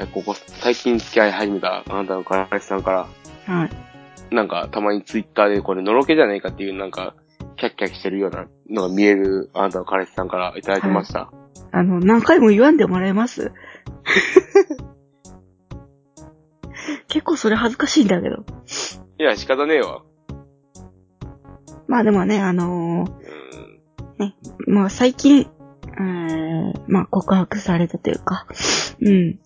はい、ここ、最近付き合い始めたあなたの彼氏さんから、はい。なんか、たまにツイッターでこれ、のろけじゃないかっていう、なんか、キャッキャしてるようなのが見える、あなたの彼氏さんからいただきました。あの、何回も言わんでもらえます？結構それ恥ずかしいんだけど。いや、仕方ねえわ。まあでもね、あのうん。ーまあ最近、えー、まあ告白されたというか、うん。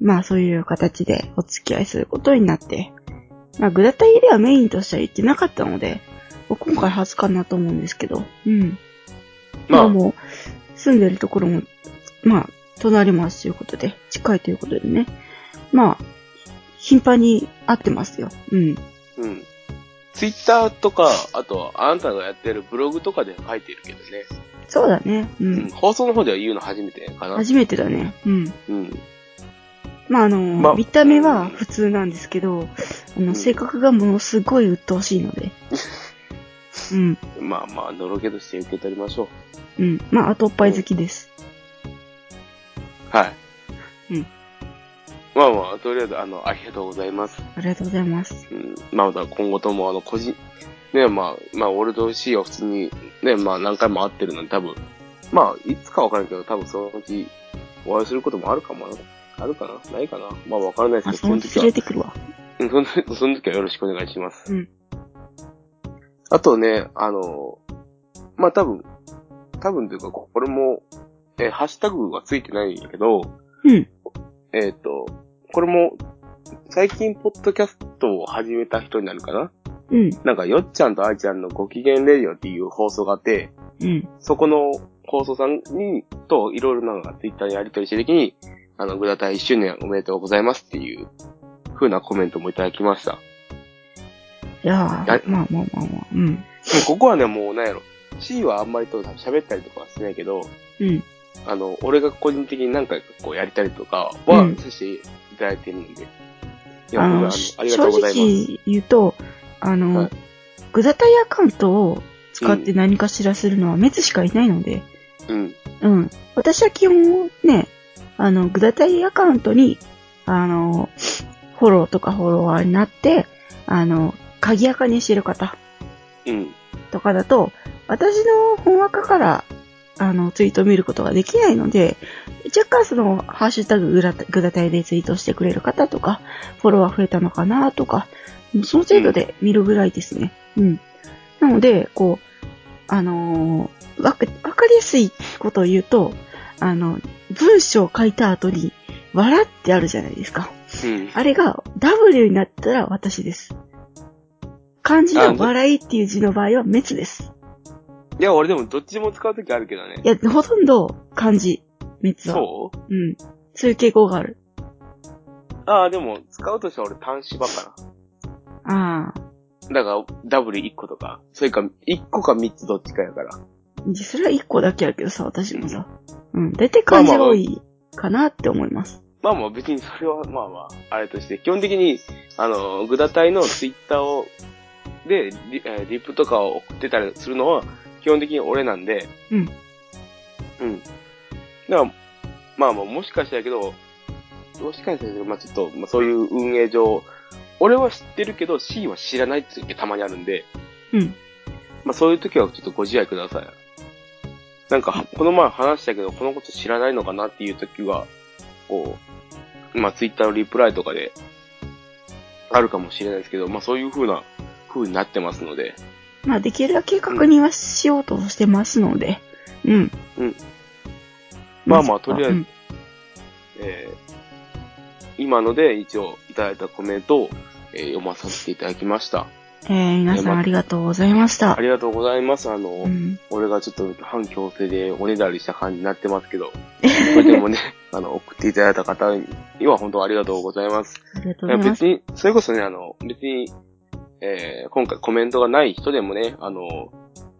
まあそういう形でお付き合いすることになって、まあグラタイではメインとしては言ってなかったので、今回初かなと思うんですけど、うん。まあ、まあもう、住んでるところも、まあ、隣ますということで、近いということでね。まあ、頻繁に会ってますよ。うん。うん。ツイッターとか、あと、あなたがやってるブログとかで書いてるけどね。そうだね。ううん。ん。放送の方では言うの初めてかな。初めてだね。うん。うん。まああの、まあ見た目は普通なんですけど、あの、うん性格がものすごい鬱陶しいので。うん。まあまあ、のろけとして受け取りましょう。うん。まあ、あとおっぱい好きです。はい。うん。まあまあ、とりあえず、あの、ありがとうございます。ありがとうございます。うん。まあ、今後とも、あの、個人、ね、まあ、まあ、俺と C は普通に、ね、まあ、何回も会ってるので、多分、まあ、いつかわからんけど、多分そのうち、お会いすることもあるかもな。あるかな？ないかな？まあ、わからないですあ、けど、その時は、てくるわ。うんそのその時はよろしくお願いします。うんあとね、あの、まあ、多分、多分というか、これも、えーハッシュタグはついてないんやけど、うん。えっ、と、これも、最近、ポッドキャストを始めた人になるかな？うん。なんか、よっちゃんとあいちゃんのご機嫌レディオっていう放送があって、うん。そこの放送さんに、と、いろいろなのがツイッターでやり取りしてるときに、あの、グダタイ1周年おめでとうございますっていう、風なコメントもいただきました。いややー、まあまあまあまあ。うん。でもここはね、もう、なんやろ。C はあんまりと喋ったりとかはしないけど、うん。あの、俺が個人的に何回かこうやりたりとかはうんさせていただいてるんで。いや、あの、ありがとうございます。正直言うと、あの、はいグダタイアカウントを使って何かしらするのは滅しかいないので、うん。うん。私は基本ね、あの、グダタイアカウントに、あの、フォローとかフォロワーになって、あの、鍵垢にしてる方うん。とかだと、私の本垢から、あの、ツイートを見ることができないので、若干その、ハッシュタググダタイでツイートしてくれる方とか、フォロワー増えたのかなとか、その程度で見るぐらいですね。うん。なので、こう、あのーわか、わかりやすいことを言うと、あの、文章を書いた後に、笑ってあるじゃないですか。うん。あれが W になったら私です。漢字の笑いっていう字の場合は滅です。いや、俺でもどっちも使うときあるけどねい。や、ほとんど漢字、滅は。そう？うん。そういう傾向がある。ああ、でも、使うとしたら俺単詞ばかああ。な。だから、W1 個とか、それか、1個か3つどっちかやから。それは一個だけやけどさ、私もさ。うん。大体漢字が多いかなって思います。まあまあ別にそれはまあまあ、あれとして、基本的に、あの、グダタイのツイッターを、で、リえーリプとかを送ってたりするのは、基本的に俺なんで、うん。うん。だから、まあまあ、もしかしたらけど、もしかしたら、まあちょっと、まあそういう運営上、俺は知ってるけど C は知らないって時たまにあるんで、うん。まあそういう時はちょっとご自愛ください。なんか、この前話したけど、このこと知らないのかなっていう時は、こう、まあツイッターのリプライとかで、あるかもしれないですけど、まあそういう風な、風になってますので、まあ、できるだけ確認はしようとしてますので。うん。まあまあとりあえずうんえー今ので一応いただいたコメントを、えー読まさせていただきました。えー、皆さんありがとうございましたあ。りがとうございます。あの、うん。俺がちょっと反強制でおねだりした感じになってますけど、それでもね、あの、送っていただいた方には本当ありがとうございます。ありがとうございます。別に、それこそね、あの、別に、えー今回コメントがない人でもね、あの、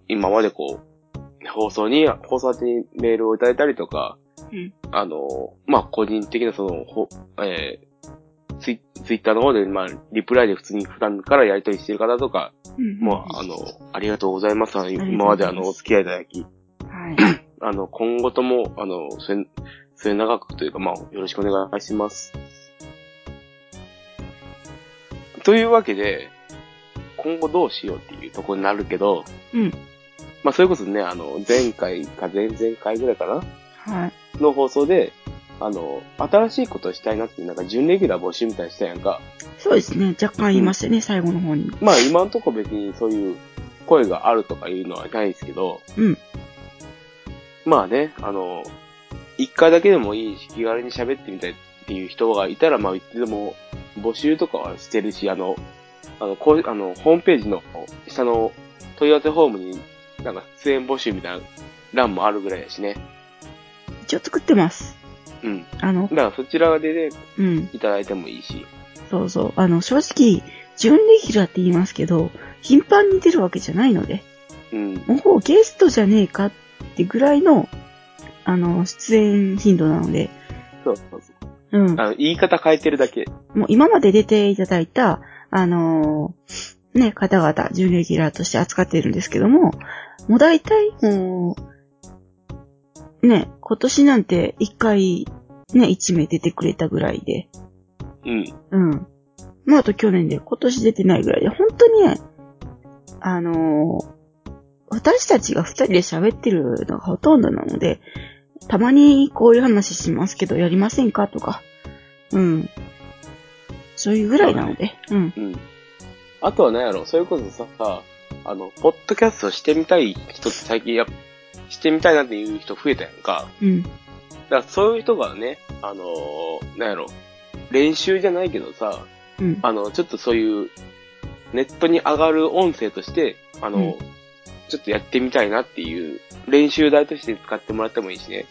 今までこう、放送に、放送宛てにメールをいただいたりとか、うんあの、まあ、個人的なその、ほえーツイツイッターの方で、まあ、リプライで普通に普段からやり取りしてる方とか、うんもう、あの、ありがとうございます。あのがとうございます今まであの、お付き合いいただき、はい。あの、今後とも、あの、末、末長くというか、まあ、よろしくお願いします。というわけで、今後どうしようっていうところになるけど、うん。まあ、それこそね、あの、前回か前々回ぐらいかなはい。の放送で、あの、新しいことをしたいなってなんか、準レギュラー募集みたいにしたやんか。そうですね。若干言いましたね、最後の方に。まあ、今のところ別にそういう声があるとかいうのはないですけど、うん。まあね、あの、一回だけでもいいし、気軽に喋ってみたいっていう人がいたら、まあ、いつでも募集とかはしてるし、あの、あの、こう、あの、ホームページの下の問い合わせフォームに、なんか出演募集みたいな欄もあるぐらいだしね。一応作ってます。うん。あの、だからそちらでね、うん。いただいてもいいし。そうそう。あの、正直、準レギュラーって言いますけど、頻繁に出るわけじゃないので、うん。もうゲストじゃねえかってぐらいの、あの、出演頻度なので、そうそうそう。うん。あの、言い方変えてるだけ。もう今まで出ていただいた、あのーね、方々、準レギュラーとして扱っているんですけども、もう大体、もう、ね、今年なんて一回、ね、一名出てくれたぐらいで、うん。うん。まあ、あと去年で、今年出てないぐらいで、本当にね、あのー私たちが二人で喋ってるのがほとんどなので、たまにこういう話しますけど、やりませんかとか、うん。そういうぐらいなので、うん。うん。あとは何やろ、それこそさ、あの、ポッドキャストしてみたい人って最近や、してみたいなっていう人増えたやんか。うん。だからそういう人がね、あのーなんやろ、練習じゃないけどさ、うん。あの、ちょっとそういう、ネットに上がる音声として、あの、うんちょっとやってみたいなっていう、練習台として使ってもらってもいいしね。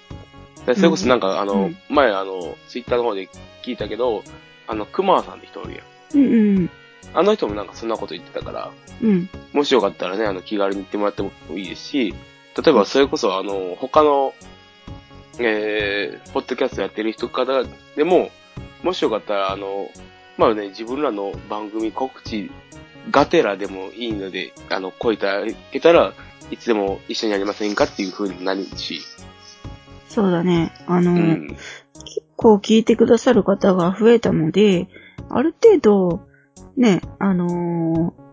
それこそなんか、あの、うん前あの、ツイッターの方で聞いたけど、あの、熊さんって人おるやん。うんうん。あの人もなんかそんなこと言ってたから、うん。もしよかったらね、あの、気軽に行ってもらってもいいですし、例えばそれこそあの、他の、えー、ポッドキャストやってる人方でも、もしよかったらあの、まあね、自分らの番組告知がてらでもいいので、あの、声いただけたらいつでも一緒にやりませんかっていう風になるし、そうだね。あの、うん。結構聞いてくださる方が増えたので、ある程度、ね、あのー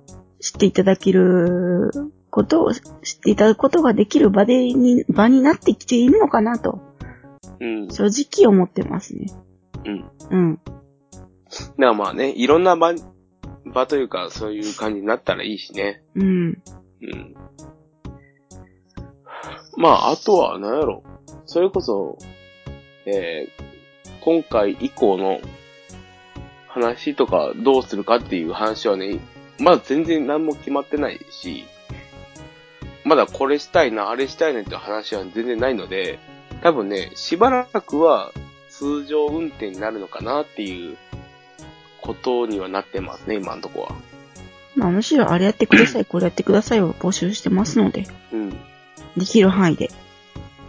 知っていただけることを、知っていただくことができる場でに、場になってきているのかなと、うん。正直思ってますね。うん。うん。だからまあね、いろんな場、場というか、そういう感じになったらいいしね。うん。うん。まあ、あとは、何やろ。それこそ、えー、今回以降の話とかどうするかっていう話はね、まだ全然何も決まってないし、まだこれしたいな、あれしたいねって話は全然ないので、多分ね、しばらくは通常運転になるのかなっていうことにはなってますね、今のとこは。まあむしろあれやってください、これやってくださいを募集してますので、うん。できる範囲で。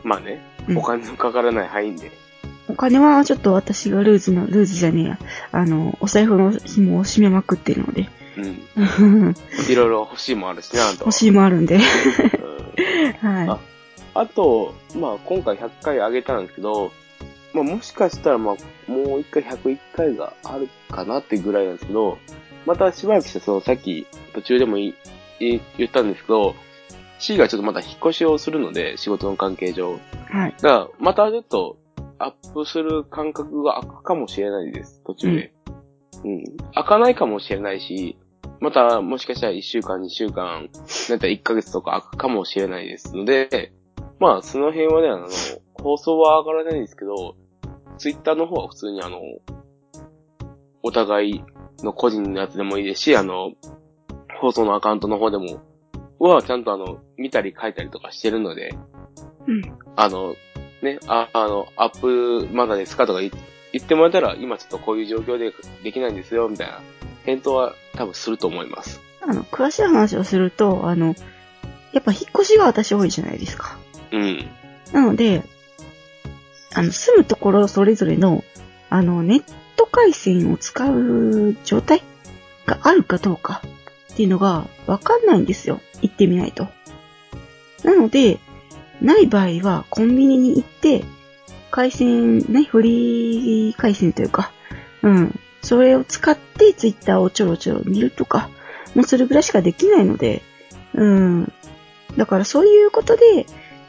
まあね、うんお金のかからない範囲で。お金はちょっと私がルーズの、ルーズじゃねえや。あの、お財布の紐を締めまくってるので。うん。いろいろ欲しいもあるしね、あんたは。欲しいもあるんで。うんはあと、まあ今回100回上げたんですけど、まあもしかしたらまあもう一回101回があるかなってぐらいなんですけど、またしばらくしてそのさっき途中でもいい言ったんですけど、C がちょっとまた引っ越しをするので、仕事の関係上。い。はい。だから、またちょっとアップする感覚が開くかもしれないです、途中で。うん。開かないかもしれないし、またもしかしたら1週間、2週間、なんたら1ヶ月とか開くかもしれないですので、まあその辺はね、あの、放送は上がらないんですけど、ツイッターの方は普通にあの、お互いの個人のやつでもいいですし、あの、放送のアカウントの方でも、はちゃんとあの、見たり書いたりとかしてるので、うん。あの、ね、あ、あの、アップまだですかとか言言ってもらえたら、今ちょっとこういう状況でできないんですよ、みたいな、返答は多分すると思います。あの、詳しい話をすると、あの、やっぱ引っ越しが私多いじゃないですか。うん。なので、あの、住むところそれぞれの、あの、ネット回線を使う状態があるかどうかっていうのがわかんないんですよ。行ってみないと。なので、ない場合はコンビニに行って、回線、ね、フリー回線というか、うん。それを使ってツイッターをちょろちょろ見るとか、もうそれぐらいしかできないので、うん。だからそういうことで、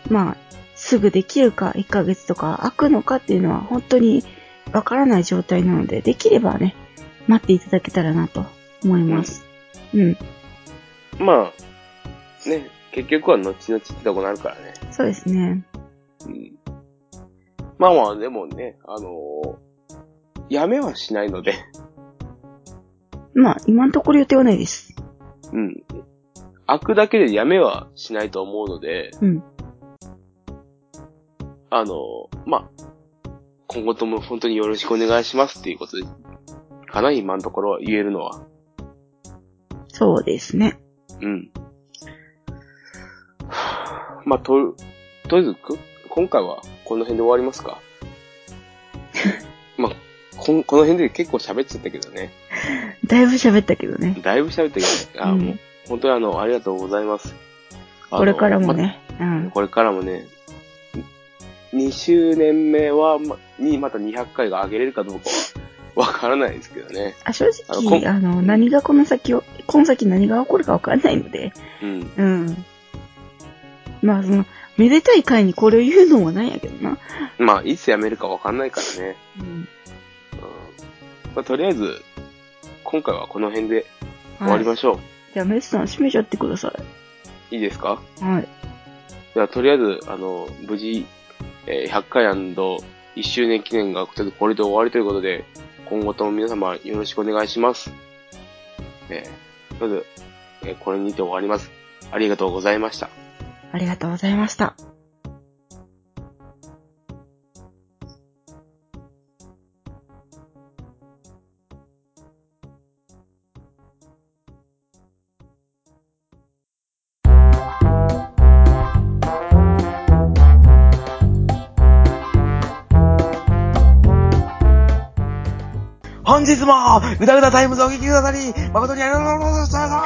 まあ、すぐできるか、1ヶ月とか空くのかっていうのは本当にわからない状態なので、できればね、待っていただけたらなと思います。うん。まあ、ね、結局は後々ってとこになるからね。そうですね。うん。まあまあ、でもね、あのーやめはしないので、まあ、今のところ予定はないです。うん。開くだけでやめはしないと思うので、うん。あの、まあ、今後とも本当によろしくお願いしますっていうことで、かな、今のところ言えるのは。そうですね。うん。まあ、と、とりあえず、く今回はこの辺で終わりますか。まあ、こんこの辺で結構喋っちゃったけどね。だいぶ喋ったけどね。だいぶ喋ったけど、あ、うんもう、本当にあの、ありがとうございます。これからも。ね。うん。まこれからもね、2周年目は、ま、にまた200回が上げれるかどうかは、わからないですけどね。あ正直、あの、何がこの先を、この先何が起こるかわかんないので、うん。うん。まあ、その、めでたい回にこれを言うのもなんやけどな。まあ、いつ辞めるかわかんないからね。うん。うん。まあ、とりあえず、今回はこの辺で終わりましょう。じゃあ、メスさん閉めちゃってくださいいですか？い。はい。では、とりあえず、あの、無事、えー100回 &1 周年記念がこれで終わりということで、今後とも皆様よろしくお願いします。えー、まず、えーこれにて終わります。ありがとうございました。ありがとうございました。本日も、ぐだぐだタイムズをお聞きくださり、誠にありがとうございました。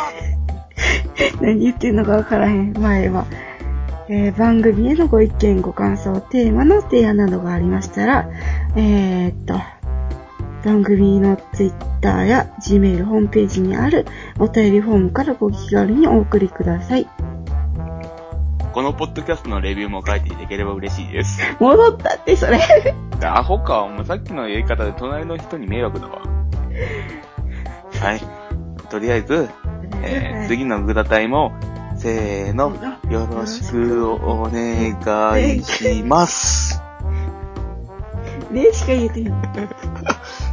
何言ってんのかわからへん。前は。えー番組へのご意見、ご感想、テーマの提案などがありましたら、えー、っと、番組のツイッターや Gmail ホームページにあるお便りフォームからご気軽にお送りください。このポッドキャストのレビューも書いていただければ嬉しいです。戻ったって、それ。アホか、もうさっきのやり方で隣の人に迷惑だわ。はい。とりあえず、えー、次のグダタイも、せーの、よろしくお願いします。ねしか言えてへん。